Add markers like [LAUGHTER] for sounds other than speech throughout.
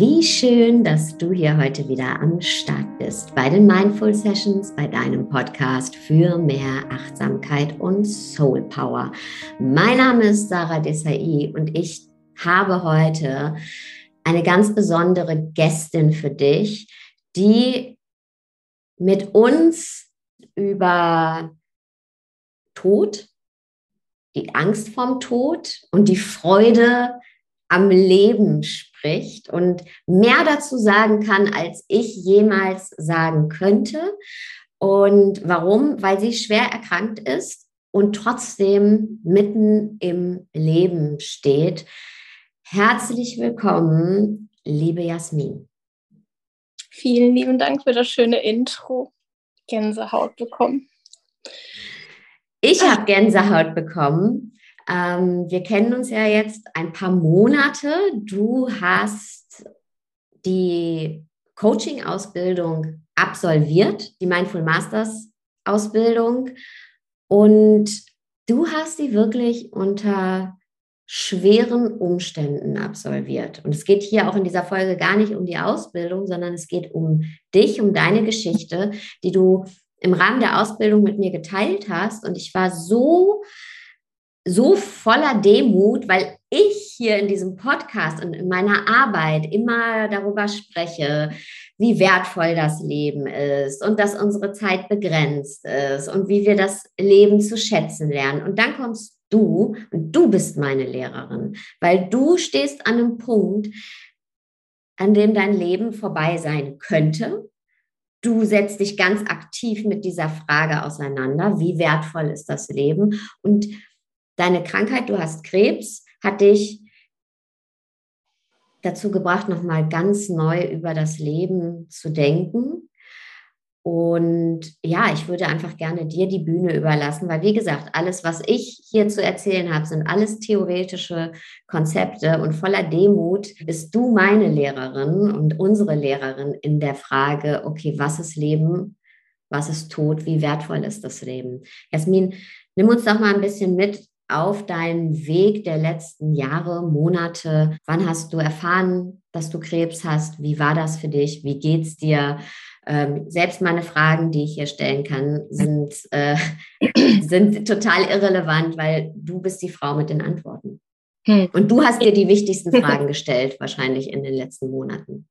Wie schön, dass du hier heute wieder am Start bist bei den Mindful Sessions, bei deinem Podcast für mehr Achtsamkeit und Soul Power. Mein Name ist Sarah Desai und ich habe heute eine ganz besondere Gästin für dich, die mit uns über Tod, die Angst vorm Tod und die Freude am Leben spricht und mehr dazu sagen kann, als ich jemals sagen könnte. Und warum? Weil sie schwer erkrankt ist und trotzdem mitten im Leben steht. Herzlich willkommen, liebe Jasmin. Vielen lieben Dank für das schöne Intro. Gänsehaut bekommen. Ich habe Gänsehaut bekommen, ähm, wir kennen uns ja jetzt ein paar Monate. Du hast die Coaching-Ausbildung absolviert, die Mindful Masters Ausbildung. Und du hast sie wirklich unter schweren Umständen absolviert. Und es geht hier auch in dieser Folge gar nicht um die Ausbildung, sondern es geht um dich, um deine Geschichte, die du im Rahmen der Ausbildung mit mir geteilt hast. Und ich war so so voller Demut, weil ich hier in diesem Podcast und in meiner Arbeit immer darüber spreche, wie wertvoll das Leben ist und dass unsere Zeit begrenzt ist und wie wir das Leben zu schätzen lernen. Und dann kommst du und du bist meine Lehrerin, weil du stehst an einem Punkt, an dem dein Leben vorbei sein könnte. Du setzt dich ganz aktiv mit dieser Frage auseinander, wie wertvoll ist das Leben? Und deine Krankheit, du hast Krebs, hat dich dazu gebracht, nochmal ganz neu über das Leben zu denken. Und ja, ich würde einfach gerne dir die Bühne überlassen, weil wie gesagt, alles, was ich hier zu erzählen habe, sind alles theoretische Konzepte und voller Demut bist du meine Lehrerin und unsere Lehrerin in der Frage, okay, was ist Leben? Was ist Tod? Wie wertvoll ist das Leben? Jasmin, nimm uns doch mal ein bisschen mit auf deinen Weg der letzten Jahre, Monate? Wann hast du erfahren, dass du Krebs hast? Wie war das für dich? Wie geht's dir? Ähm, selbst meine Fragen, die ich hier stellen kann, sind, äh, [CLEARS THROAT] sind total irrelevant, weil du bist die Frau mit den Antworten. Hm. Und du hast dir die wichtigsten Fragen gestellt, wahrscheinlich in den letzten Monaten.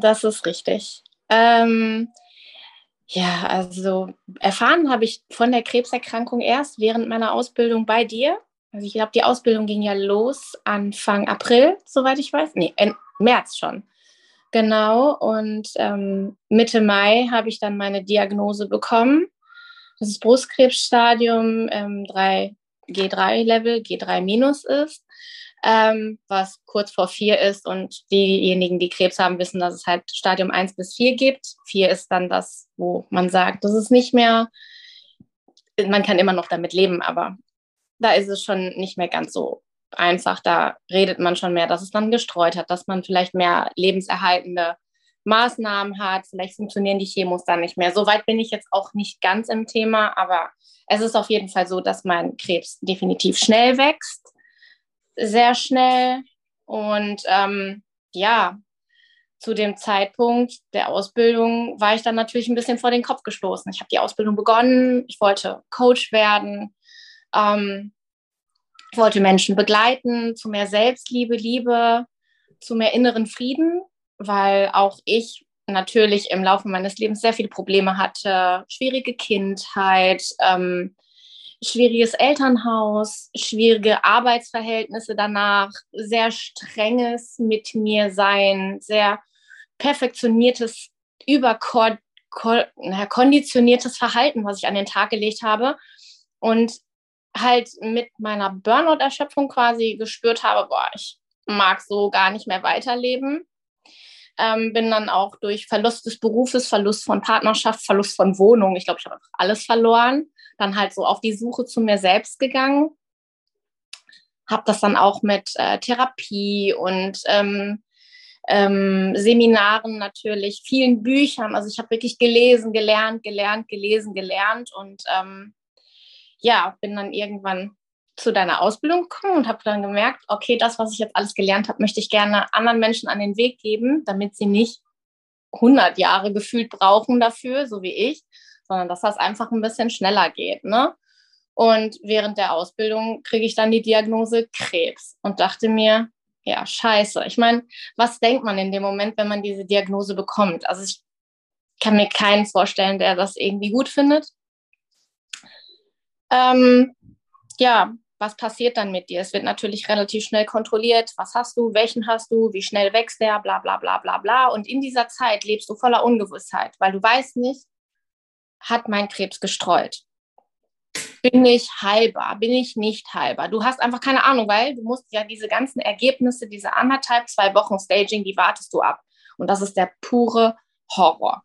Das ist richtig. Ähm, ja, also erfahren habe ich von der Krebserkrankung erst während meiner Ausbildung bei dir. Also ich glaube, die Ausbildung ging ja los Anfang April, soweit ich weiß. Nee, März schon. Genau. Und ähm, Mitte Mai habe ich dann meine Diagnose bekommen. Das ist Brustkrebsstadium ähm, 3, G3-Level, G3 minus ist ähm, was kurz vor vier ist. Und diejenigen, die Krebs haben, wissen, dass es halt Stadium 1 bis 4 gibt. 4 ist dann das, wo man sagt, das ist nicht mehr, man kann immer noch damit leben, aber da ist es schon nicht mehr ganz so einfach. Da redet man schon mehr, dass es dann gestreut hat, dass man vielleicht mehr lebenserhaltende Maßnahmen hat. Vielleicht funktionieren die Chemos dann nicht mehr. Soweit bin ich jetzt auch nicht ganz im Thema, aber es ist auf jeden Fall so, dass mein Krebs definitiv schnell wächst sehr schnell. Und ähm, ja, zu dem Zeitpunkt der Ausbildung war ich dann natürlich ein bisschen vor den Kopf gestoßen. Ich habe die Ausbildung begonnen, ich wollte Coach werden, ähm, ich wollte Menschen begleiten zu mehr Selbstliebe, Liebe, zu mehr inneren Frieden, weil auch ich natürlich im Laufe meines Lebens sehr viele Probleme hatte, schwierige Kindheit, ähm, schwieriges Elternhaus, schwierige Arbeitsverhältnisse danach, sehr strenges mit mir sein, sehr perfektioniertes, überkonditioniertes Verhalten, was ich an den Tag gelegt habe. Und halt mit meiner Burnout-Erschöpfung quasi gespürt habe, boah, ich mag so gar nicht mehr weiterleben. Ähm, bin dann auch durch Verlust des Berufes, Verlust von Partnerschaft, Verlust von Wohnung, ich glaube, ich habe alles verloren, dann halt so auf die Suche zu mir selbst gegangen. Habe das dann auch mit äh, Therapie und ähm, ähm, Seminaren natürlich, vielen Büchern. Also ich habe wirklich gelesen, gelernt, gelernt, gelesen, gelernt und ähm, ja, bin dann irgendwann zu deiner Ausbildung gekommen und habe dann gemerkt, okay, das, was ich jetzt alles gelernt habe, möchte ich gerne anderen Menschen an den Weg geben, damit sie nicht 100 Jahre gefühlt brauchen dafür, so wie ich, sondern dass das einfach ein bisschen schneller geht. Ne? Und während der Ausbildung kriege ich dann die Diagnose Krebs und dachte mir, ja, scheiße. Ich meine, was denkt man in dem Moment, wenn man diese Diagnose bekommt? Also ich kann mir keinen vorstellen, der das irgendwie gut findet. Ähm, ja, was passiert dann mit dir? Es wird natürlich relativ schnell kontrolliert. Was hast du? Welchen hast du? Wie schnell wächst der? Bla, bla, bla, bla, bla. Und in dieser Zeit lebst du voller Ungewissheit, weil du weißt nicht, hat mein Krebs gestreut? Bin ich heilbar? Bin ich nicht heilbar? Du hast einfach keine Ahnung, weil du musst ja diese ganzen Ergebnisse, diese anderthalb, zwei Wochen Staging, die wartest du ab. Und das ist der pure Horror.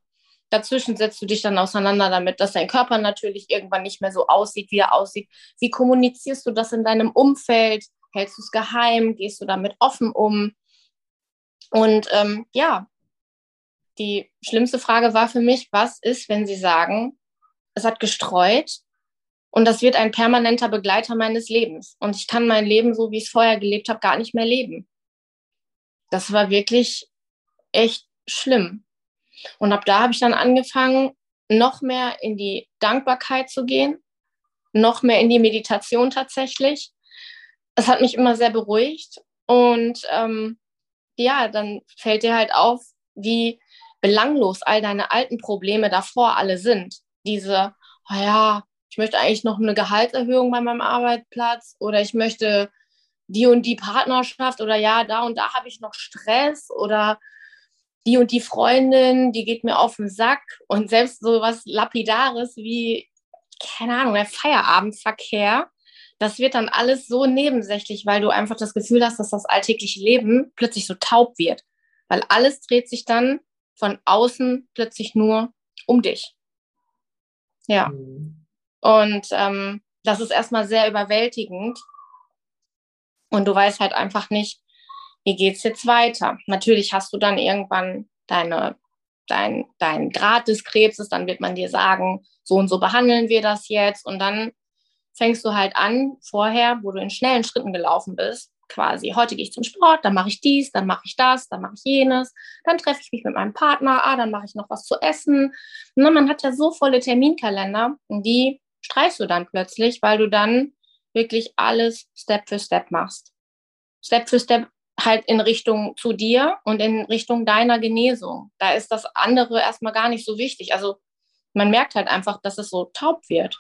Dazwischen setzt du dich dann auseinander damit, dass dein Körper natürlich irgendwann nicht mehr so aussieht, wie er aussieht. Wie kommunizierst du das in deinem Umfeld? Hältst du es geheim? Gehst du damit offen um? Und ähm, ja, die schlimmste Frage war für mich, was ist, wenn sie sagen, es hat gestreut und das wird ein permanenter Begleiter meines Lebens und ich kann mein Leben, so wie ich es vorher gelebt habe, gar nicht mehr leben. Das war wirklich echt schlimm. Und ab da habe ich dann angefangen, noch mehr in die Dankbarkeit zu gehen, noch mehr in die Meditation tatsächlich. Es hat mich immer sehr beruhigt. Und ähm, ja, dann fällt dir halt auf, wie belanglos all deine alten Probleme davor alle sind. Diese, oh ja, ich möchte eigentlich noch eine Gehaltserhöhung bei meinem Arbeitsplatz oder ich möchte die und die Partnerschaft oder ja, da und da habe ich noch Stress oder die und die Freundin, die geht mir auf den Sack und selbst so was Lapidares wie, keine Ahnung, der Feierabendverkehr, das wird dann alles so nebensächlich, weil du einfach das Gefühl hast, dass das alltägliche Leben plötzlich so taub wird. Weil alles dreht sich dann von außen plötzlich nur um dich. Ja. Mhm. Und ähm, das ist erstmal sehr überwältigend. Und du weißt halt einfach nicht, wie geht es jetzt weiter? Natürlich hast du dann irgendwann deine, dein, dein Grad des Krebses, dann wird man dir sagen, so und so behandeln wir das jetzt. Und dann fängst du halt an, vorher, wo du in schnellen Schritten gelaufen bist, quasi, heute gehe ich zum Sport, dann mache ich dies, dann mache ich das, dann mache ich jenes, dann treffe ich mich mit meinem Partner, ah, dann mache ich noch was zu essen. Ne, man hat ja so volle Terminkalender, die streichst du dann plötzlich, weil du dann wirklich alles Step für Step machst. Step für Step halt in Richtung zu dir und in Richtung deiner Genesung. Da ist das andere erstmal gar nicht so wichtig. Also man merkt halt einfach, dass es so taub wird.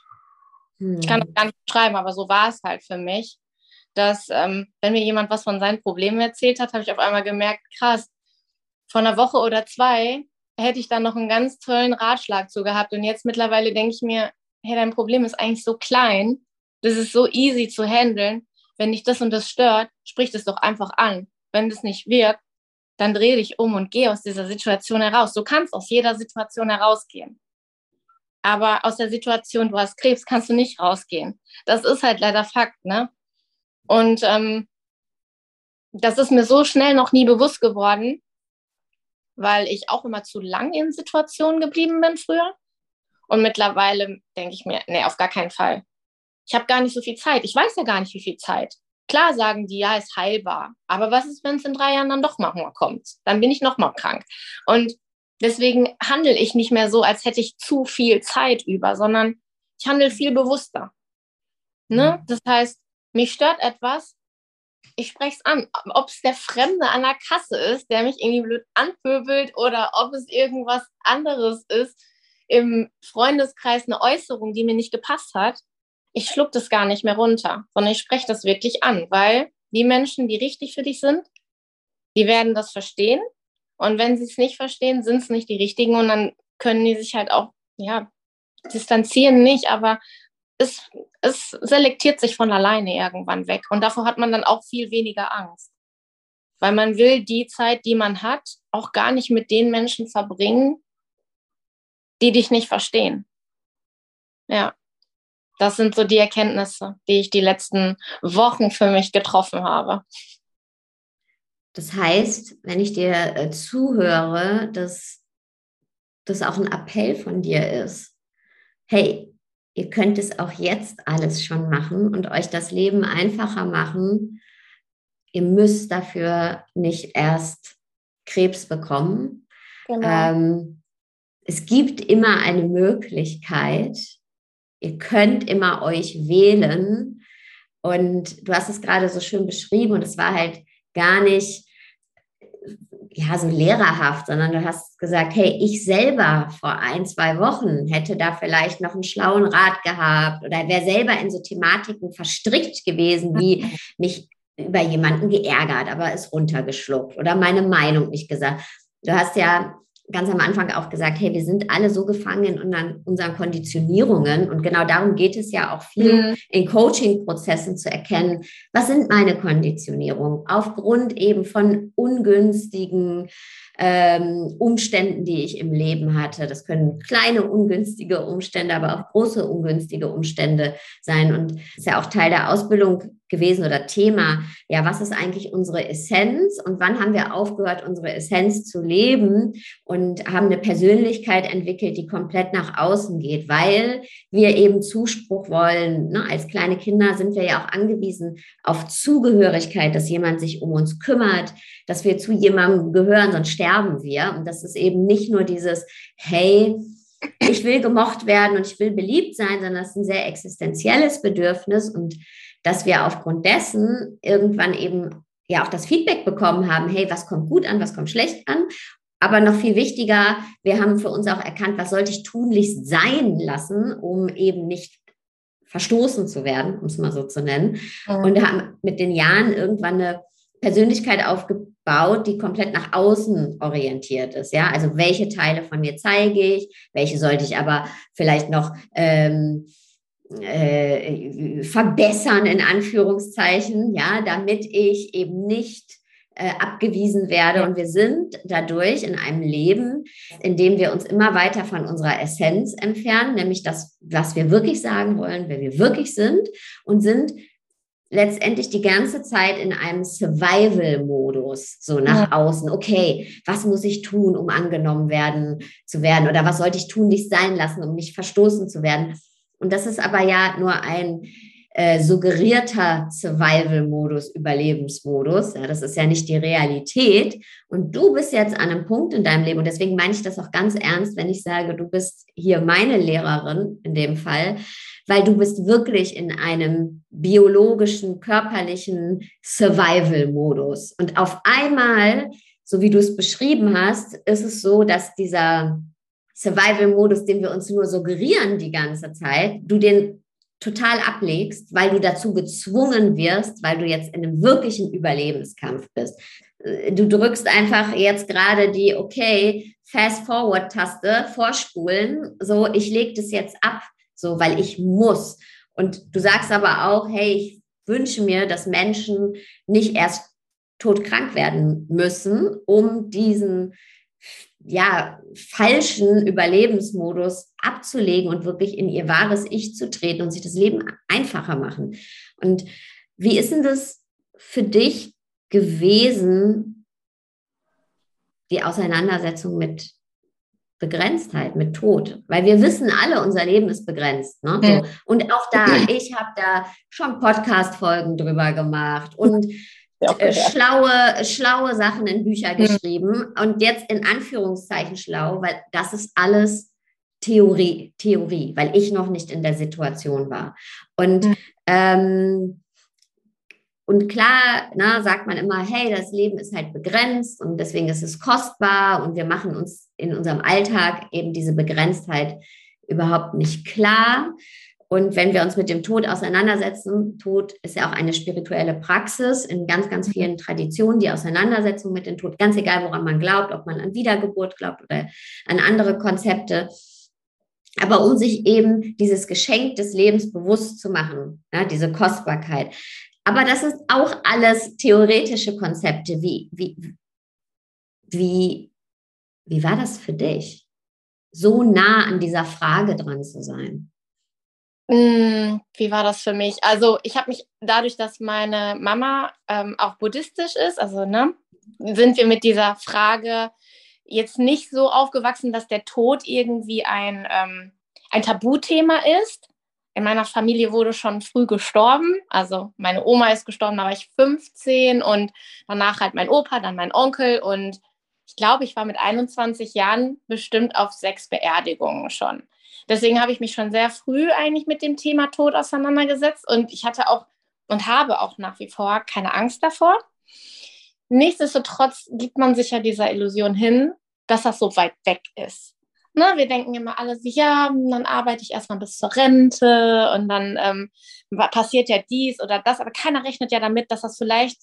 Hm. Ich kann das hm. gar nicht beschreiben, aber so war es halt für mich, dass ähm, wenn mir jemand was von seinen Problemen erzählt hat, habe ich auf einmal gemerkt, krass, vor einer Woche oder zwei hätte ich dann noch einen ganz tollen Ratschlag zu gehabt. Und jetzt mittlerweile denke ich mir, hey, dein Problem ist eigentlich so klein, das ist so easy zu handeln wenn dich das und das stört, sprich das doch einfach an. Wenn das nicht wirkt, dann dreh dich um und geh aus dieser Situation heraus. Du kannst aus jeder Situation herausgehen. Aber aus der Situation, du hast Krebs, kannst du nicht rausgehen. Das ist halt leider Fakt, ne? Und ähm, das ist mir so schnell noch nie bewusst geworden, weil ich auch immer zu lang in Situationen geblieben bin früher. Und mittlerweile denke ich mir, nee, auf gar keinen Fall ich habe gar nicht so viel Zeit. Ich weiß ja gar nicht, wie viel Zeit. Klar sagen die, ja, ist heilbar. Aber was ist, wenn es in drei Jahren dann doch mal kommt? Dann bin ich noch mal krank. Und deswegen handle ich nicht mehr so, als hätte ich zu viel Zeit über, sondern ich handle viel bewusster. Ne? Mhm. Das heißt, mich stört etwas, ich spreche es an. Ob es der Fremde an der Kasse ist, der mich irgendwie blöd anpöbelt oder ob es irgendwas anderes ist, im Freundeskreis eine Äußerung, die mir nicht gepasst hat ich schluck das gar nicht mehr runter, sondern ich spreche das wirklich an, weil die Menschen, die richtig für dich sind, die werden das verstehen. Und wenn sie es nicht verstehen, sind es nicht die richtigen und dann können die sich halt auch, ja, distanzieren nicht, aber es, es selektiert sich von alleine irgendwann weg. Und davor hat man dann auch viel weniger Angst. Weil man will die Zeit, die man hat, auch gar nicht mit den Menschen verbringen, die dich nicht verstehen. Ja das sind so die Erkenntnisse, die ich die letzten Wochen für mich getroffen habe. Das heißt, wenn ich dir äh, zuhöre, dass das auch ein Appell von dir ist. Hey, ihr könnt es auch jetzt alles schon machen und euch das Leben einfacher machen. Ihr müsst dafür nicht erst Krebs bekommen. Genau. Ähm, es gibt immer eine Möglichkeit. Ihr könnt immer euch wählen. Und du hast es gerade so schön beschrieben und es war halt gar nicht ja, so lehrerhaft, sondern du hast gesagt, hey, ich selber vor ein, zwei Wochen hätte da vielleicht noch einen schlauen Rat gehabt oder wäre selber in so Thematiken verstrickt gewesen, wie mich über jemanden geärgert, aber es runtergeschluckt oder meine Meinung nicht gesagt. Du hast ja ganz am Anfang auch gesagt, hey, wir sind alle so gefangen in unseren, unseren Konditionierungen. Und genau darum geht es ja auch viel mhm. in Coaching-Prozessen zu erkennen, was sind meine Konditionierungen aufgrund eben von ungünstigen ähm, Umständen, die ich im Leben hatte. Das können kleine ungünstige Umstände, aber auch große ungünstige Umstände sein. Und das ist ja auch Teil der Ausbildung gewesen oder Thema. Ja, was ist eigentlich unsere Essenz und wann haben wir aufgehört, unsere Essenz zu leben und haben eine Persönlichkeit entwickelt, die komplett nach außen geht, weil wir eben Zuspruch wollen. Ne? Als kleine Kinder sind wir ja auch angewiesen auf Zugehörigkeit, dass jemand sich um uns kümmert, dass wir zu jemandem gehören, sonst sterben wir. Und das ist eben nicht nur dieses, hey, ich will gemocht werden und ich will beliebt sein, sondern das ist ein sehr existenzielles Bedürfnis und dass wir aufgrund dessen irgendwann eben ja auch das Feedback bekommen haben, hey, was kommt gut an, was kommt schlecht an. Aber noch viel wichtiger, wir haben für uns auch erkannt, was sollte ich tunlichst sein lassen, um eben nicht verstoßen zu werden, um es mal so zu nennen. Mhm. Und haben mit den Jahren irgendwann eine Persönlichkeit aufgebaut, die komplett nach außen orientiert ist. Ja, also welche Teile von mir zeige ich, welche sollte ich aber vielleicht noch ähm, äh, verbessern, in Anführungszeichen, ja, damit ich eben nicht äh, abgewiesen werde. Und wir sind dadurch in einem Leben, in dem wir uns immer weiter von unserer Essenz entfernen, nämlich das, was wir wirklich sagen wollen, wer wir wirklich sind und sind letztendlich die ganze Zeit in einem Survival-Modus, so nach ja. außen. Okay, was muss ich tun, um angenommen werden zu werden? Oder was sollte ich tun, nicht sein lassen, um nicht verstoßen zu werden? Und das ist aber ja nur ein äh, suggerierter Survival-Modus, Überlebensmodus. Ja, das ist ja nicht die Realität. Und du bist jetzt an einem Punkt in deinem Leben, und deswegen meine ich das auch ganz ernst, wenn ich sage, du bist hier meine Lehrerin in dem Fall, weil du bist wirklich in einem biologischen, körperlichen Survival-Modus. Und auf einmal, so wie du es beschrieben hast, ist es so, dass dieser Survival-Modus, den wir uns nur suggerieren die ganze Zeit, du den total ablegst, weil du dazu gezwungen wirst, weil du jetzt in einem wirklichen Überlebenskampf bist. Du drückst einfach jetzt gerade die, okay, Fast-Forward-Taste, vorspulen, so, ich lege das jetzt ab, so, weil ich muss. Und du sagst aber auch, hey, ich wünsche mir, dass Menschen nicht erst todkrank werden müssen, um diesen ja, falschen Überlebensmodus abzulegen und wirklich in ihr wahres Ich zu treten und sich das Leben einfacher machen. Und wie ist denn das für dich gewesen, die Auseinandersetzung mit Begrenztheit, mit Tod? Weil wir wissen alle, unser Leben ist begrenzt. Ne? So. Und auch da, ich habe da schon Podcast-Folgen drüber gemacht und äh, schlaue, schlaue Sachen in Bücher mhm. geschrieben und jetzt in Anführungszeichen schlau, weil das ist alles Theorie, Theorie, weil ich noch nicht in der Situation war. Und, mhm. ähm, und klar, na, sagt man immer, hey, das Leben ist halt begrenzt und deswegen ist es kostbar und wir machen uns in unserem Alltag eben diese Begrenztheit überhaupt nicht klar. Und wenn wir uns mit dem Tod auseinandersetzen, Tod ist ja auch eine spirituelle Praxis in ganz, ganz mhm. vielen Traditionen, die Auseinandersetzung mit dem Tod, ganz egal, woran man glaubt, ob man an Wiedergeburt glaubt oder an andere Konzepte. Aber um sich eben dieses Geschenk des Lebens bewusst zu machen, ja, diese Kostbarkeit. Aber das ist auch alles theoretische Konzepte. Wie, wie, wie, wie war das für dich, so nah an dieser Frage dran zu sein? Hm, wie war das für mich? Also ich habe mich dadurch, dass meine Mama ähm, auch buddhistisch ist, also ne, sind wir mit dieser Frage jetzt nicht so aufgewachsen, dass der Tod irgendwie ein, ähm, ein Tabuthema ist. In meiner Familie wurde schon früh gestorben. Also meine Oma ist gestorben, da war ich 15 und danach halt mein Opa, dann mein Onkel und ich glaube, ich war mit 21 Jahren bestimmt auf sechs Beerdigungen schon. Deswegen habe ich mich schon sehr früh eigentlich mit dem Thema Tod auseinandergesetzt und ich hatte auch und habe auch nach wie vor keine Angst davor. Nichtsdestotrotz gibt man sich ja dieser Illusion hin, dass das so weit weg ist. Ne, wir denken immer alle, ja, dann arbeite ich erstmal bis zur Rente und dann ähm, passiert ja dies oder das, aber keiner rechnet ja damit, dass das vielleicht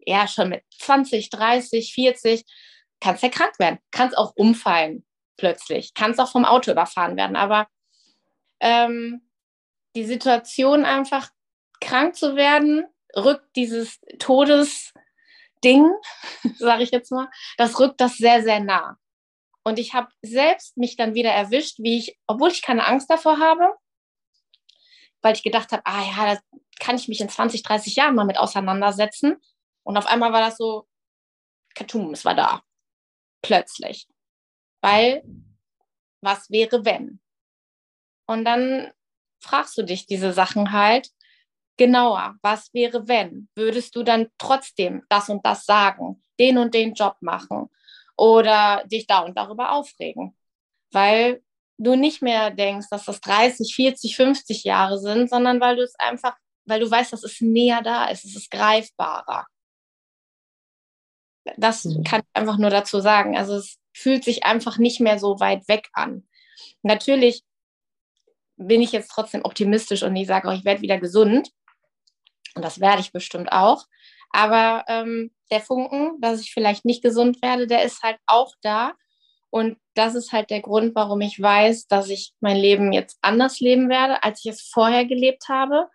ja schon mit 20, 30, 40 kannst ja krank werden, kannst auch umfallen plötzlich, kannst auch vom Auto überfahren werden, aber ähm, die Situation einfach krank zu werden, rückt dieses Todesding, [LAUGHS] sage ich jetzt mal, das rückt das sehr, sehr nah. Und ich habe selbst mich dann wieder erwischt, wie ich, obwohl ich keine Angst davor habe, weil ich gedacht habe, ah ja, da kann ich mich in 20, 30 Jahren mal mit auseinandersetzen. Und auf einmal war das so, Katum, es war da. Plötzlich. Weil, was wäre, wenn? Und dann fragst du dich diese Sachen halt genauer. Was wäre, wenn? Würdest du dann trotzdem das und das sagen, den und den Job machen? Oder dich da und darüber aufregen, weil du nicht mehr denkst, dass das 30, 40, 50 Jahre sind, sondern weil du es einfach, weil du weißt, dass es näher da ist, es ist greifbarer. Das mhm. kann ich einfach nur dazu sagen. Also es fühlt sich einfach nicht mehr so weit weg an. Natürlich bin ich jetzt trotzdem optimistisch und ich sage auch, ich werde wieder gesund. Und das werde ich bestimmt auch. Aber ähm, der Funken, dass ich vielleicht nicht gesund werde, der ist halt auch da. Und das ist halt der Grund, warum ich weiß, dass ich mein Leben jetzt anders leben werde, als ich es vorher gelebt habe.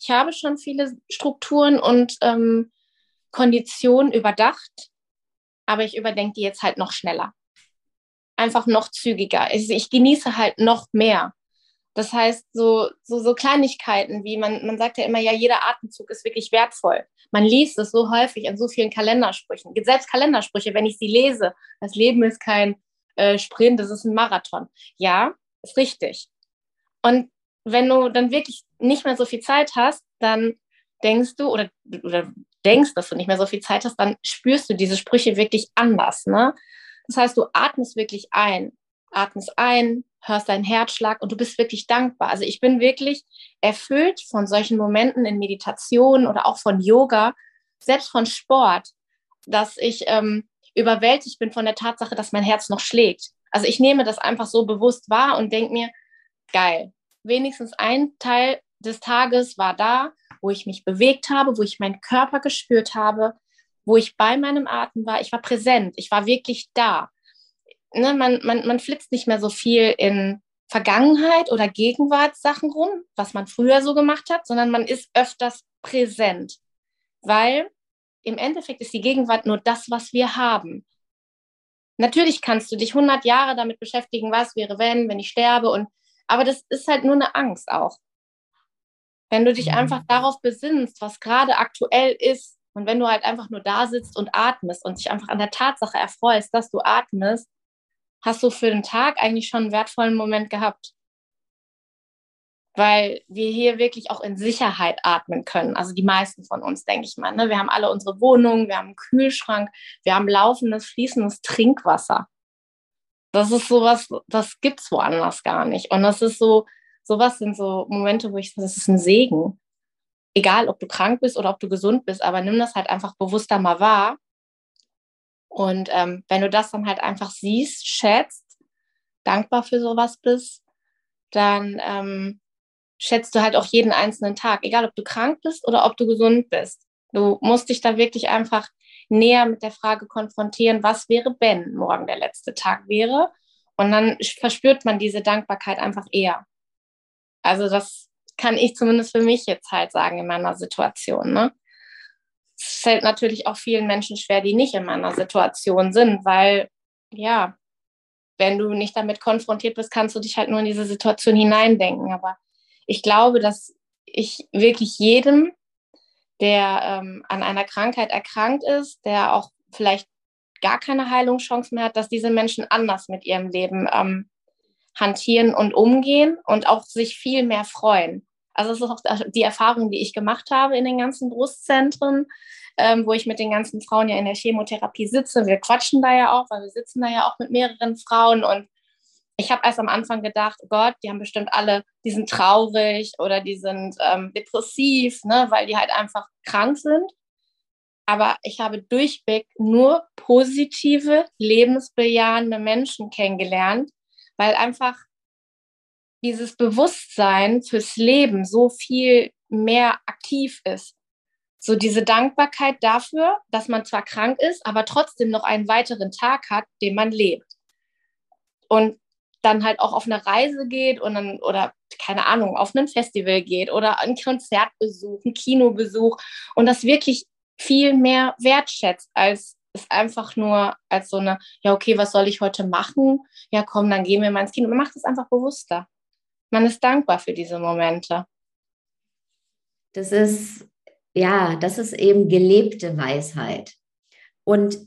Ich habe schon viele Strukturen und ähm, Konditionen überdacht, aber ich überdenke die jetzt halt noch schneller. Einfach noch zügiger. Ich, ich genieße halt noch mehr. Das heißt, so, so, so Kleinigkeiten wie man, man sagt ja immer, ja, jeder Atemzug ist wirklich wertvoll. Man liest es so häufig in so vielen Kalendersprüchen. Selbst Kalendersprüche, wenn ich sie lese, das Leben ist kein äh, Sprint, das ist ein Marathon. Ja, ist richtig. Und wenn du dann wirklich nicht mehr so viel Zeit hast, dann denkst du oder, oder denkst, dass du nicht mehr so viel Zeit hast, dann spürst du diese Sprüche wirklich anders. Ne? Das heißt, du atmest wirklich ein, atmest ein, hörst deinen Herzschlag und du bist wirklich dankbar. Also ich bin wirklich erfüllt von solchen Momenten in Meditation oder auch von Yoga, selbst von Sport, dass ich ähm, überwältigt bin von der Tatsache, dass mein Herz noch schlägt. Also ich nehme das einfach so bewusst wahr und denke mir, geil, wenigstens ein Teil des Tages war da, wo ich mich bewegt habe, wo ich meinen Körper gespürt habe, wo ich bei meinem Atem war. Ich war präsent, ich war wirklich da ne, man, man, man flitzt nicht mehr so viel in Vergangenheit oder Gegenwartssachen rum, was man früher so gemacht hat, sondern man ist öfters präsent, weil im Endeffekt ist die Gegenwart nur das, was wir haben. Natürlich kannst du dich 100 Jahre damit beschäftigen, was wäre, wenn, wenn ich sterbe und aber das ist halt nur eine Angst auch. Wenn du dich mhm. einfach darauf besinnst, was gerade aktuell ist und wenn du halt einfach nur da sitzt und atmest und dich einfach an der Tatsache erfreust, dass du atmest, hast du für den Tag eigentlich schon einen wertvollen Moment gehabt. Weil wir hier wirklich auch in Sicherheit atmen können. Also die meisten von uns, denke ich mal. Ne? Wir haben alle unsere Wohnungen, wir haben einen Kühlschrank, wir haben laufendes, fließendes Trinkwasser. Das ist sowas, das gibt es woanders gar nicht. Und das ist so, sowas sind so Momente, wo ich sage, das ist ein Segen. Egal, ob du krank bist oder ob du gesund bist, aber nimm das halt einfach bewusster mal wahr und ähm, wenn du das dann halt einfach siehst, schätzt, dankbar für sowas bist, dann ähm, schätzt du halt auch jeden einzelnen Tag, egal ob du krank bist oder ob du gesund bist. Du musst dich da wirklich einfach näher mit der Frage konfrontieren, was wäre, wenn morgen der letzte Tag wäre. Und dann verspürt man diese Dankbarkeit einfach eher. Also das kann ich zumindest für mich jetzt halt sagen in meiner Situation. Ne? Es fällt natürlich auch vielen Menschen schwer, die nicht in meiner Situation sind, weil ja, wenn du nicht damit konfrontiert bist, kannst du dich halt nur in diese Situation hineindenken. Aber ich glaube, dass ich wirklich jedem, der ähm, an einer Krankheit erkrankt ist, der auch vielleicht gar keine Heilungschance mehr hat, dass diese Menschen anders mit ihrem Leben ähm, hantieren und umgehen und auch sich viel mehr freuen. Also das ist auch die Erfahrung, die ich gemacht habe in den ganzen Brustzentren, ähm, wo ich mit den ganzen Frauen ja in der Chemotherapie sitze. Wir quatschen da ja auch, weil wir sitzen da ja auch mit mehreren Frauen und ich habe erst am Anfang gedacht, oh Gott, die haben bestimmt alle, die sind traurig oder die sind ähm, depressiv, ne, weil die halt einfach krank sind. Aber ich habe durchweg nur positive, lebensbejahende Menschen kennengelernt, weil einfach dieses Bewusstsein fürs Leben so viel mehr aktiv ist. So diese Dankbarkeit dafür, dass man zwar krank ist, aber trotzdem noch einen weiteren Tag hat, den man lebt. Und dann halt auch auf eine Reise geht und dann, oder keine Ahnung, auf ein Festival geht oder ein Konzertbesuch, ein Kinobesuch und das wirklich viel mehr wertschätzt, als es einfach nur als so eine, ja, okay, was soll ich heute machen? Ja, komm, dann gehen wir mal ins Kino. Man macht es einfach bewusster. Man ist dankbar für diese Momente. Das ist, ja, das ist eben gelebte Weisheit. Und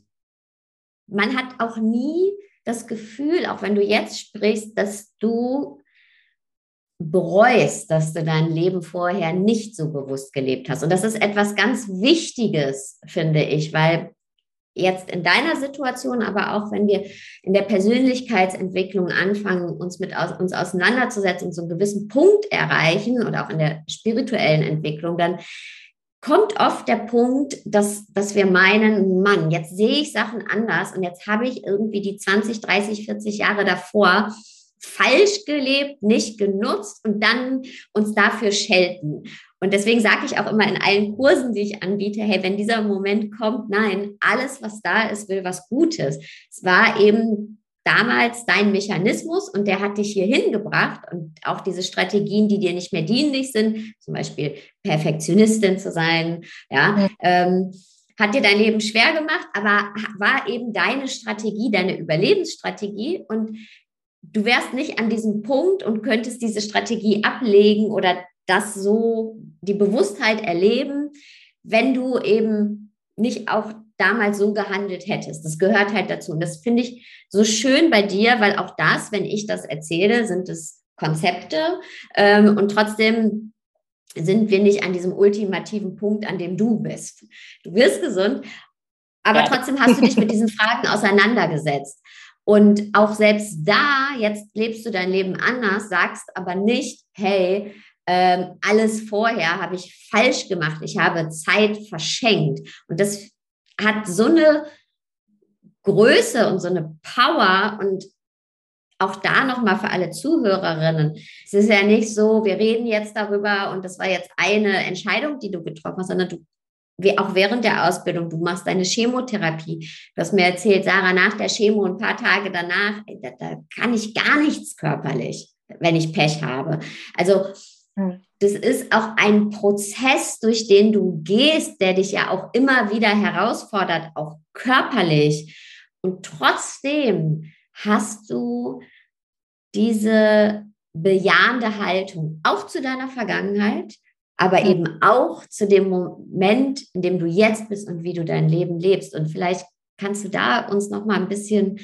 man hat auch nie das Gefühl, auch wenn du jetzt sprichst, dass du bereust, dass du dein Leben vorher nicht so bewusst gelebt hast. Und das ist etwas ganz Wichtiges, finde ich, weil jetzt in deiner Situation, aber auch wenn wir in der Persönlichkeitsentwicklung anfangen, uns mit aus, uns auseinanderzusetzen und so einen gewissen Punkt erreichen oder auch in der spirituellen Entwicklung, dann kommt oft der Punkt, dass, dass wir meinen, Mann, jetzt sehe ich Sachen anders und jetzt habe ich irgendwie die 20, 30, 40 Jahre davor falsch gelebt, nicht genutzt und dann uns dafür schelten. Und deswegen sage ich auch immer in allen Kursen, die ich anbiete, hey, wenn dieser Moment kommt, nein, alles, was da ist, will was Gutes. Es war eben damals dein Mechanismus und der hat dich hier hingebracht und auch diese Strategien, die dir nicht mehr dienlich sind, zum Beispiel Perfektionistin zu sein, ja, ja. Ähm, hat dir dein Leben schwer gemacht, aber war eben deine Strategie, deine Überlebensstrategie und du wärst nicht an diesem Punkt und könntest diese Strategie ablegen oder das so, die Bewusstheit erleben, wenn du eben nicht auch damals so gehandelt hättest. Das gehört halt dazu. Und das finde ich so schön bei dir, weil auch das, wenn ich das erzähle, sind es Konzepte ähm, und trotzdem sind wir nicht an diesem ultimativen Punkt, an dem du bist. Du wirst gesund, aber ja. trotzdem hast du dich mit diesen Fragen auseinandergesetzt. Und auch selbst da, jetzt lebst du dein Leben anders, sagst aber nicht, hey, ähm, alles vorher habe ich falsch gemacht, ich habe Zeit verschenkt. Und das hat so eine Größe und so eine Power und auch da nochmal für alle Zuhörerinnen. Es ist ja nicht so, wir reden jetzt darüber und das war jetzt eine Entscheidung, die du getroffen hast, sondern du, auch während der Ausbildung, du machst deine Chemotherapie. Du hast mir erzählt, Sarah, nach der Chemo, ein paar Tage danach, da, da kann ich gar nichts körperlich, wenn ich Pech habe. Also. Das ist auch ein Prozess, durch den du gehst, der dich ja auch immer wieder herausfordert, auch körperlich. Und trotzdem hast du diese bejahende Haltung auch zu deiner Vergangenheit, aber eben auch zu dem Moment, in dem du jetzt bist und wie du dein Leben lebst. Und vielleicht kannst du da uns noch mal ein bisschen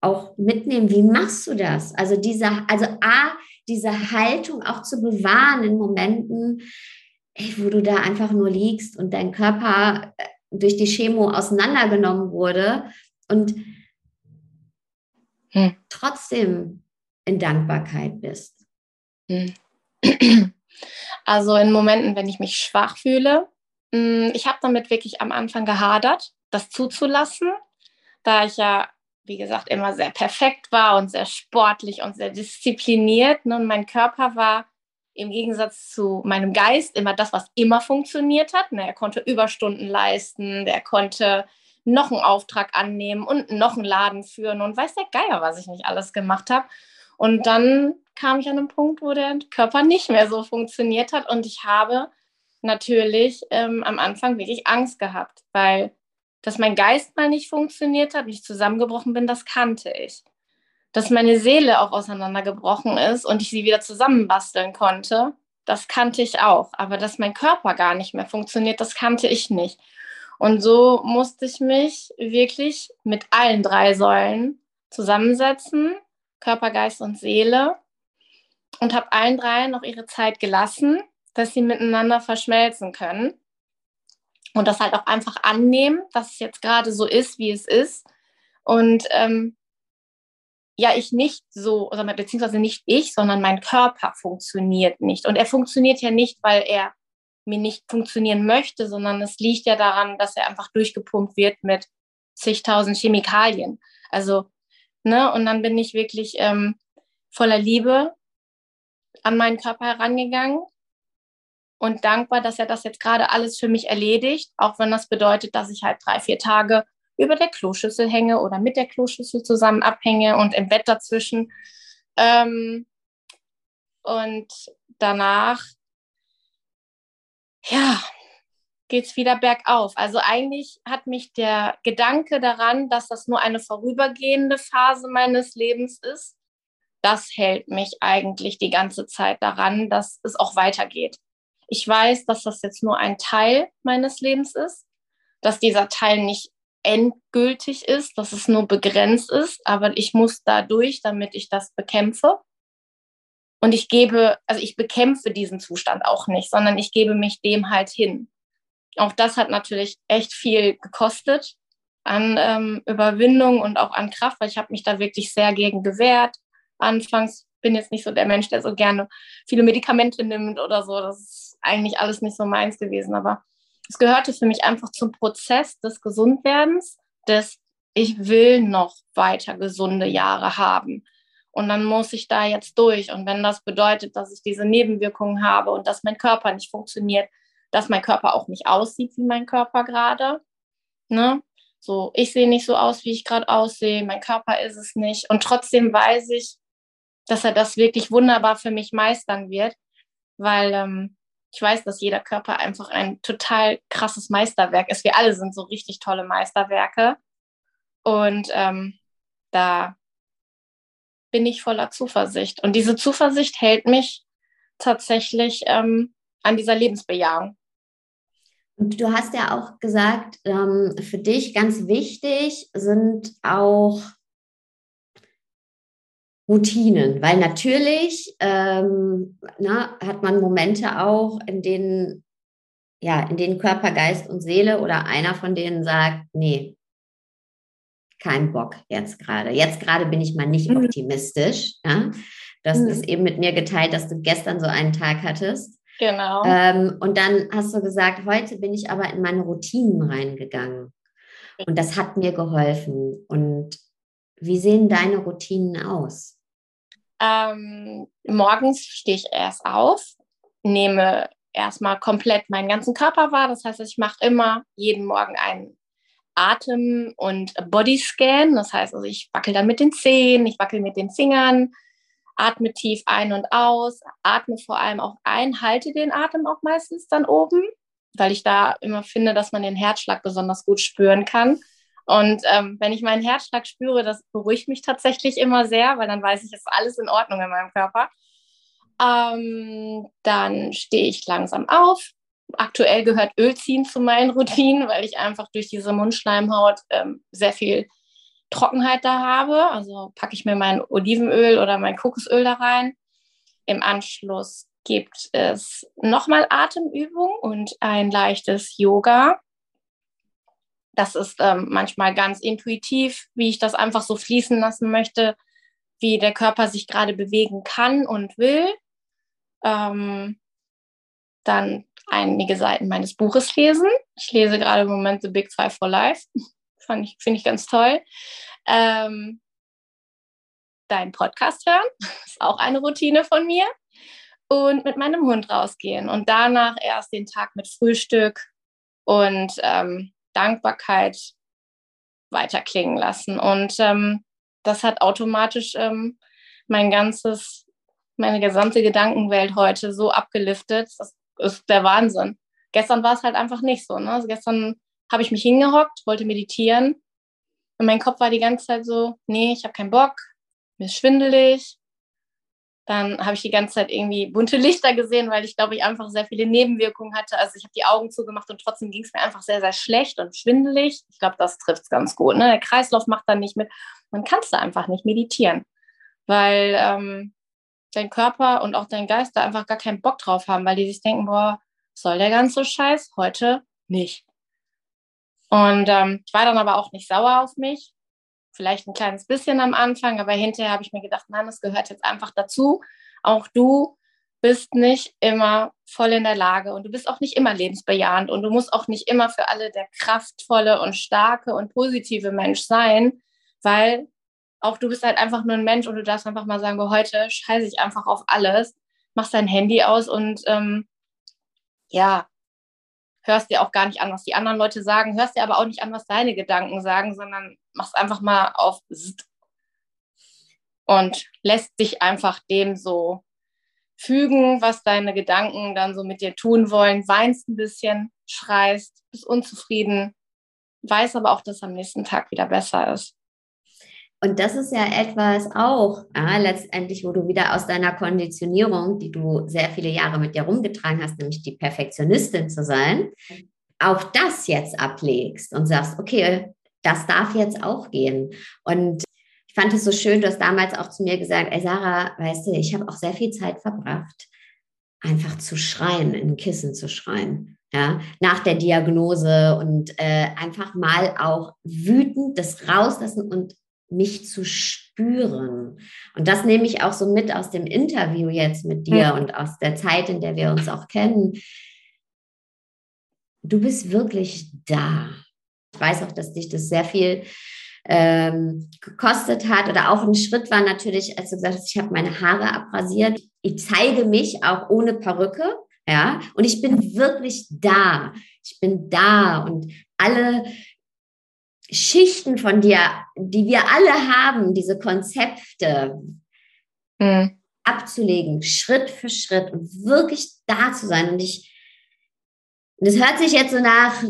auch mitnehmen. Wie machst du das? Also dieser, also a diese Haltung auch zu bewahren in Momenten, wo du da einfach nur liegst und dein Körper äh, durch die Chemo auseinandergenommen wurde und hm. trotzdem in Dankbarkeit bist. Hm. [CLEARS THROAT] Also in Momenten, wenn ich mich schwach fühle, hm, ich habe damit wirklich am Anfang gehadert, das zuzulassen, da ich ja wie gesagt, immer sehr perfekt war und sehr sportlich und sehr diszipliniert. Ne? Und mein Körper war im Gegensatz zu meinem Geist immer das, was immer funktioniert hat. Ne? Er konnte Überstunden leisten, der konnte noch einen Auftrag annehmen und noch einen Laden führen und weiß der Geier, was ich nicht alles gemacht habe. Und dann kam ich an einen Punkt, wo der Körper nicht mehr so funktioniert hat und ich habe natürlich ähm, am Anfang wirklich Angst gehabt, weil dass mein Geist mal nicht funktioniert hat, nicht zusammengebrochen bin, das kannte ich. Dass meine Seele auch auseinandergebrochen ist und ich sie wieder zusammenbasteln konnte, das kannte ich auch. Aber dass mein Körper gar nicht mehr funktioniert, das kannte ich nicht. Und so musste ich mich wirklich mit allen drei Säulen zusammensetzen Körper, Geist und Seele und habe allen dreien noch ihre Zeit gelassen, dass sie miteinander verschmelzen können und das halt auch einfach annehmen, dass es jetzt gerade so ist, wie es ist und ähm, ja, ich nicht so, beziehungsweise nicht ich, sondern mein Körper funktioniert nicht. Und er funktioniert ja nicht, weil er mir nicht funktionieren möchte, sondern es liegt ja daran, dass er einfach durchgepumpt wird mit zigtausend Chemikalien. Also, ne, und dann bin ich wirklich ähm, voller Liebe an meinen Körper herangegangen und dankbar, dass er das jetzt gerade alles für mich erledigt, auch wenn das bedeutet, dass ich halt drei, vier Tage über der Kloschüssel hänge oder mit der Kloschüssel zusammen abhänge und im Bett dazwischen. Ähm, und danach, ja, geht es wieder bergauf. Also eigentlich hat mich der Gedanke daran, dass das nur eine vorübergehende Phase meines Lebens ist, das hält mich eigentlich die ganze Zeit daran, dass es auch weitergeht. Ich weiß, dass das jetzt nur ein Teil meines Lebens ist, dass dieser Teil nicht endgültig ist, dass es nur begrenzt ist, aber ich muss da durch, damit ich das bekämpfe. Und ich gebe, also ich bekämpfe diesen Zustand auch nicht, sondern ich gebe mich dem halt hin. Auch das hat natürlich echt viel gekostet an ähm, Überwindung und auch an Kraft, weil ich habe mich da wirklich sehr gegen gewehrt. Anfangs bin jetzt nicht so der Mensch, der so gerne viele Medikamente nimmt oder so. Das ist eigentlich alles nicht so meins gewesen. Aber es gehörte für mich einfach zum Prozess des Gesundwerdens, des ich will noch weiter gesunde Jahre haben. Und dann muss ich da jetzt durch. Und wenn das bedeutet, dass ich diese Nebenwirkungen habe und dass mein Körper nicht funktioniert, dass mein Körper auch nicht aussieht wie mein Körper gerade, ne? So, ich sehe nicht so aus, wie ich gerade aussehe, mein Körper ist es nicht. Und trotzdem weiß ich, dass er das wirklich wunderbar für mich meistern wird, weil ähm, ich weiß, dass jeder Körper einfach ein total krasses Meisterwerk ist. Wir alle sind so richtig tolle Meisterwerke. Und ähm, da bin ich voller Zuversicht. Und diese Zuversicht hält mich tatsächlich ähm, an dieser Lebensbejahung. Und du hast ja auch gesagt, ähm, für dich ganz wichtig sind auch Routinen, weil natürlich ähm, na, hat man Momente auch, in denen, ja, in denen Körper, Geist und Seele oder einer von denen sagt, nee, kein Bock jetzt gerade. Jetzt gerade bin ich mal nicht mhm. optimistisch. Ja? Das mhm. ist eben mit mir geteilt, dass du gestern so einen Tag hattest. Genau. Ähm, und dann hast du gesagt, heute bin ich aber in meine Routinen reingegangen. Und das hat mir geholfen. Und wie sehen deine Routinen aus? Ähm, morgens stehe ich erst auf, nehme erstmal komplett meinen ganzen Körper wahr. Das heißt, ich mache immer jeden Morgen einen Atem- und Bodyscan. Das heißt, also ich wackel dann mit den Zehen, ich wackel mit den Fingern, atme tief ein und aus, atme vor allem auch ein, halte den Atem auch meistens dann oben, weil ich da immer finde, dass man den Herzschlag besonders gut spüren kann. Und ähm, wenn ich meinen Herzschlag spüre, das beruhigt mich tatsächlich immer sehr, weil dann weiß ich, es ist alles in Ordnung in meinem Körper. Ähm, dann stehe ich langsam auf. Aktuell gehört Ölziehen zu meinen Routinen, weil ich einfach durch diese Mundschleimhaut ähm, sehr viel Trockenheit da habe. Also packe ich mir mein Olivenöl oder mein Kokosöl da rein. Im Anschluss gibt es nochmal Atemübung und ein leichtes Yoga. Das ist ähm, manchmal ganz intuitiv, wie ich das einfach so fließen lassen möchte, wie der Körper sich gerade bewegen kann und will. Ähm, dann einige Seiten meines Buches lesen. Ich lese gerade im Moment The Big Five for Life. [LAUGHS] ich, finde ich ganz toll. Ähm, deinen Podcast hören, [LAUGHS] ist auch eine Routine von mir. Und mit meinem Hund rausgehen und danach erst den Tag mit Frühstück und ähm, Dankbarkeit weiterklingen lassen. Und ähm, das hat automatisch ähm, mein ganzes, meine gesamte Gedankenwelt heute so abgeliftet. Das ist der Wahnsinn. Gestern war es halt einfach nicht so. Ne? Also gestern habe ich mich hingehockt, wollte meditieren und mein Kopf war die ganze Zeit so, nee, ich habe keinen Bock, mir ist schwindelig, dann habe ich die ganze Zeit irgendwie bunte Lichter gesehen, weil ich glaube, ich einfach sehr viele Nebenwirkungen hatte. Also ich habe die Augen zugemacht und trotzdem ging es mir einfach sehr, sehr schlecht und schwindelig. Ich glaube, das trifft es ganz gut. Ne? Der Kreislauf macht dann nicht mit. Man kann es da einfach nicht meditieren. weil ähm, dein Körper und auch dein Geist da einfach gar keinen Bock drauf haben, weil die sich denken, boah, soll der ganze Scheiß heute nicht. Und ähm, ich war dann aber auch nicht sauer auf mich. Vielleicht ein kleines bisschen am Anfang, aber hinterher habe ich mir gedacht, nein, das gehört jetzt einfach dazu. Auch du bist nicht immer voll in der Lage und du bist auch nicht immer lebensbejahend und du musst auch nicht immer für alle der kraftvolle und starke und positive Mensch sein, weil auch du bist halt einfach nur ein Mensch und du darfst einfach mal sagen, heute scheiße ich einfach auf alles, machst dein Handy aus und ähm, ja, hörst dir auch gar nicht an, was die anderen Leute sagen, hörst dir aber auch nicht an, was deine Gedanken sagen, sondern machst einfach mal auf und lässt dich einfach dem so fügen, was deine Gedanken dann so mit dir tun wollen, weinst ein bisschen, schreist, bist unzufrieden, weiß aber auch, dass es am nächsten Tag wieder besser ist. Und das ist ja etwas auch, ja, letztendlich, wo du wieder aus deiner Konditionierung, die du sehr viele Jahre mit dir rumgetragen hast, nämlich die Perfektionistin zu sein, auch das jetzt ablegst und sagst, okay, das darf jetzt auch gehen. Und ich fand es so schön, du hast damals auch zu mir gesagt, ey Sarah, weißt du, ich habe auch sehr viel Zeit verbracht, einfach zu schreien, in Kissen zu schreien. Ja, nach der Diagnose und äh, einfach mal auch wütend das rauslassen und mich zu spüren. Und das nehme ich auch so mit aus dem Interview jetzt mit dir und aus der Zeit, in der wir uns auch kennen. Du bist wirklich da. Ich weiß auch, dass dich das sehr viel ähm, gekostet hat oder auch ein Schritt war natürlich, als du gesagt hast, ich habe meine Haare abrasiert. Ich zeige mich auch ohne Perücke, ja, und ich bin wirklich da. Ich bin da und alle Schichten von dir, die wir alle haben, diese Konzepte mhm. abzulegen, Schritt für Schritt und wirklich da zu sein. Und ich, das hört sich jetzt so nach,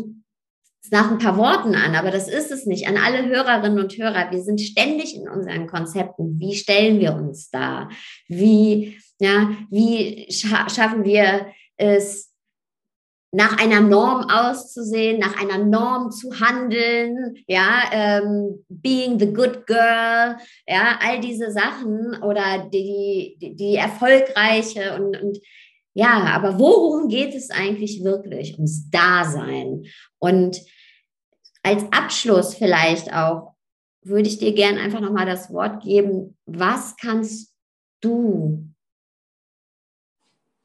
nach ein paar Worten an, aber das ist es nicht. An alle Hörerinnen und Hörer, wir sind ständig in unseren Konzepten. Wie stellen wir uns da? Wie, ja, wie scha schaffen wir es, nach einer Norm auszusehen, nach einer Norm zu handeln, ja, ähm, being the good girl, ja, all diese Sachen oder die, die, die erfolgreiche und, und ja, aber worum geht es eigentlich wirklich? Ums Dasein. Und als Abschluss vielleicht auch würde ich dir gerne einfach nochmal das Wort geben, was kannst du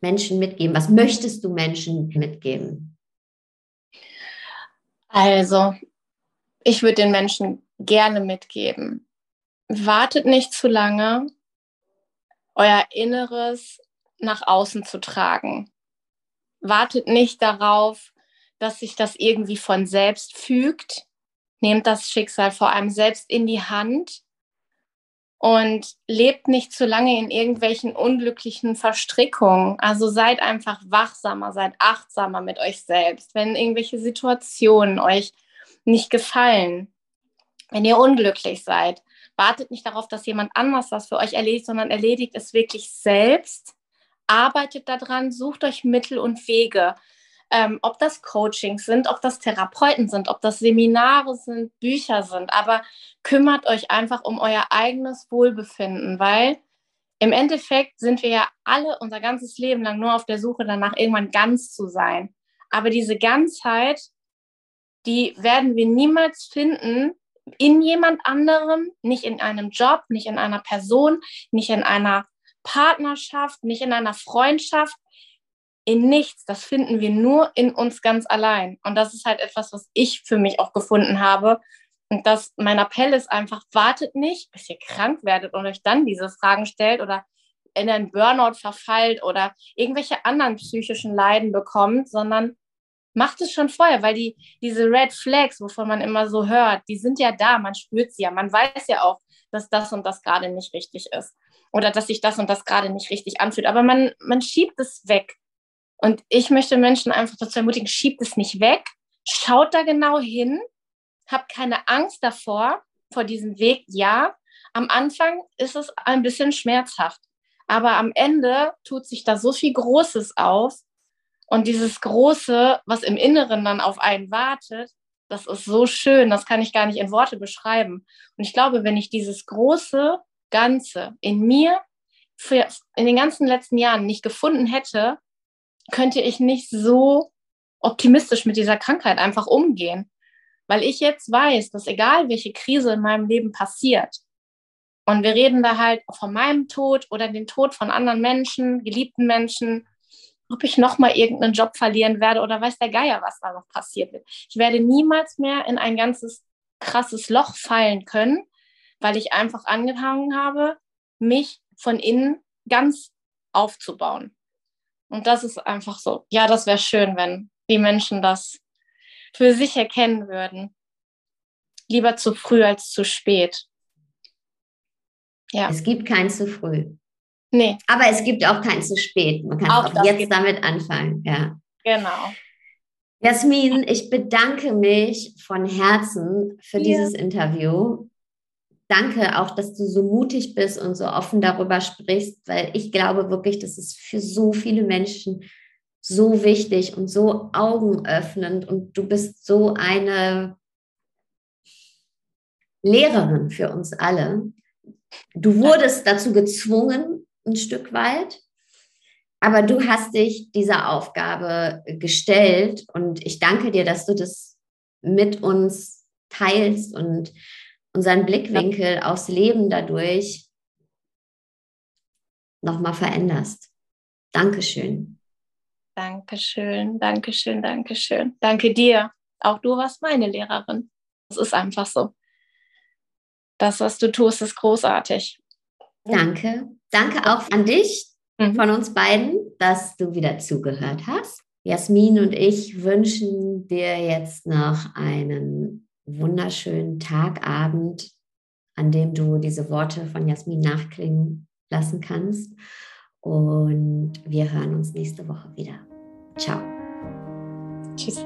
Menschen mitgeben? Was möchtest du Menschen mitgeben? Also, ich würde den Menschen gerne mitgeben. Wartet nicht zu lange, euer Inneres nach außen zu tragen. Wartet nicht darauf, dass sich das irgendwie von selbst fügt. Nehmt das Schicksal vor allem selbst in die Hand und lebt nicht zu lange in irgendwelchen unglücklichen Verstrickungen. Also seid einfach wachsamer, seid achtsamer mit euch selbst, wenn irgendwelche Situationen euch nicht gefallen, wenn ihr unglücklich seid. Wartet nicht darauf, dass jemand anders das für euch erledigt, sondern erledigt es wirklich selbst. Arbeitet daran, sucht euch Mittel und Wege ähm, ob das Coachings sind, ob das Therapeuten sind, ob das Seminare sind, Bücher sind. Aber kümmert euch einfach um euer eigenes Wohlbefinden, weil im Endeffekt sind wir ja alle unser ganzes Leben lang nur auf der Suche danach, irgendwann ganz zu sein. Aber diese Ganzheit, die werden wir niemals finden in jemand anderem, nicht in einem Job, nicht in einer Person, nicht in einer Partnerschaft, nicht in einer Freundschaft, in nichts. Das finden wir nur in uns ganz allein. Und das ist halt etwas, was ich für mich auch gefunden habe. Und das, mein Appell ist einfach, wartet nicht, bis ihr krank werdet und euch dann diese Fragen stellt oder in einen Burnout verfallt oder irgendwelche anderen psychischen Leiden bekommt, sondern macht es schon vorher, weil die, diese Red Flags, wovon man immer so hört, die sind ja da, man spürt sie ja, man weiß ja auch, dass das und das gerade nicht richtig ist oder dass sich das und das gerade nicht richtig anfühlt, aber man, man schiebt es weg und ich möchte Menschen einfach dazu ermutigen, schiebt es nicht weg, schaut da genau hin, habt keine Angst davor, vor diesem Weg. Ja, am Anfang ist es ein bisschen schmerzhaft, aber am Ende tut sich da so viel Großes auf. Und dieses Große, was im Inneren dann auf einen wartet, das ist so schön, das kann ich gar nicht in Worte beschreiben. Und ich glaube, wenn ich dieses Große Ganze in mir für, in den ganzen letzten Jahren nicht gefunden hätte, könnte ich nicht so optimistisch mit dieser Krankheit einfach umgehen. Weil ich jetzt weiß, dass egal welche Krise in meinem Leben passiert, und wir reden da halt von meinem Tod oder den Tod von anderen Menschen, geliebten Menschen, ob ich nochmal irgendeinen Job verlieren werde oder weiß der Geier, was da noch passiert wird. Ich werde niemals mehr in ein ganzes krasses Loch fallen können, weil ich einfach angefangen habe, mich von innen ganz aufzubauen. Und das ist einfach so. Ja, das wäre schön, wenn die Menschen das für sich erkennen würden. Lieber zu früh als zu spät. Ja. Es gibt kein zu früh. Nee. Aber es gibt auch kein zu spät. Man kann auch, auch jetzt damit anfangen. Ja. Genau. Jasmin, ich bedanke mich von Herzen für ja. dieses Interview. Danke auch, dass du so mutig bist und so offen darüber sprichst, weil ich glaube wirklich, das ist für so viele Menschen so wichtig und so augenöffnend und du bist so eine Lehrerin für uns alle. Du wurdest dazu gezwungen, ein Stück weit, aber du hast dich dieser Aufgabe gestellt und ich danke dir, dass du das mit uns teilst und unseren Blickwinkel aufs Leben dadurch nochmal veränderst. Dankeschön. Dankeschön, Dankeschön, Dankeschön. Danke dir. Auch du warst meine Lehrerin. Es ist einfach so. Das, was du tust, ist großartig. Danke. Danke auch an dich mhm. von uns beiden, dass du wieder zugehört hast. Jasmin und ich wünschen dir jetzt noch einen wunderschönen Tagabend, an dem du diese Worte von Jasmin nachklingen lassen kannst. Und wir hören uns nächste Woche wieder. Ciao. Tschüss.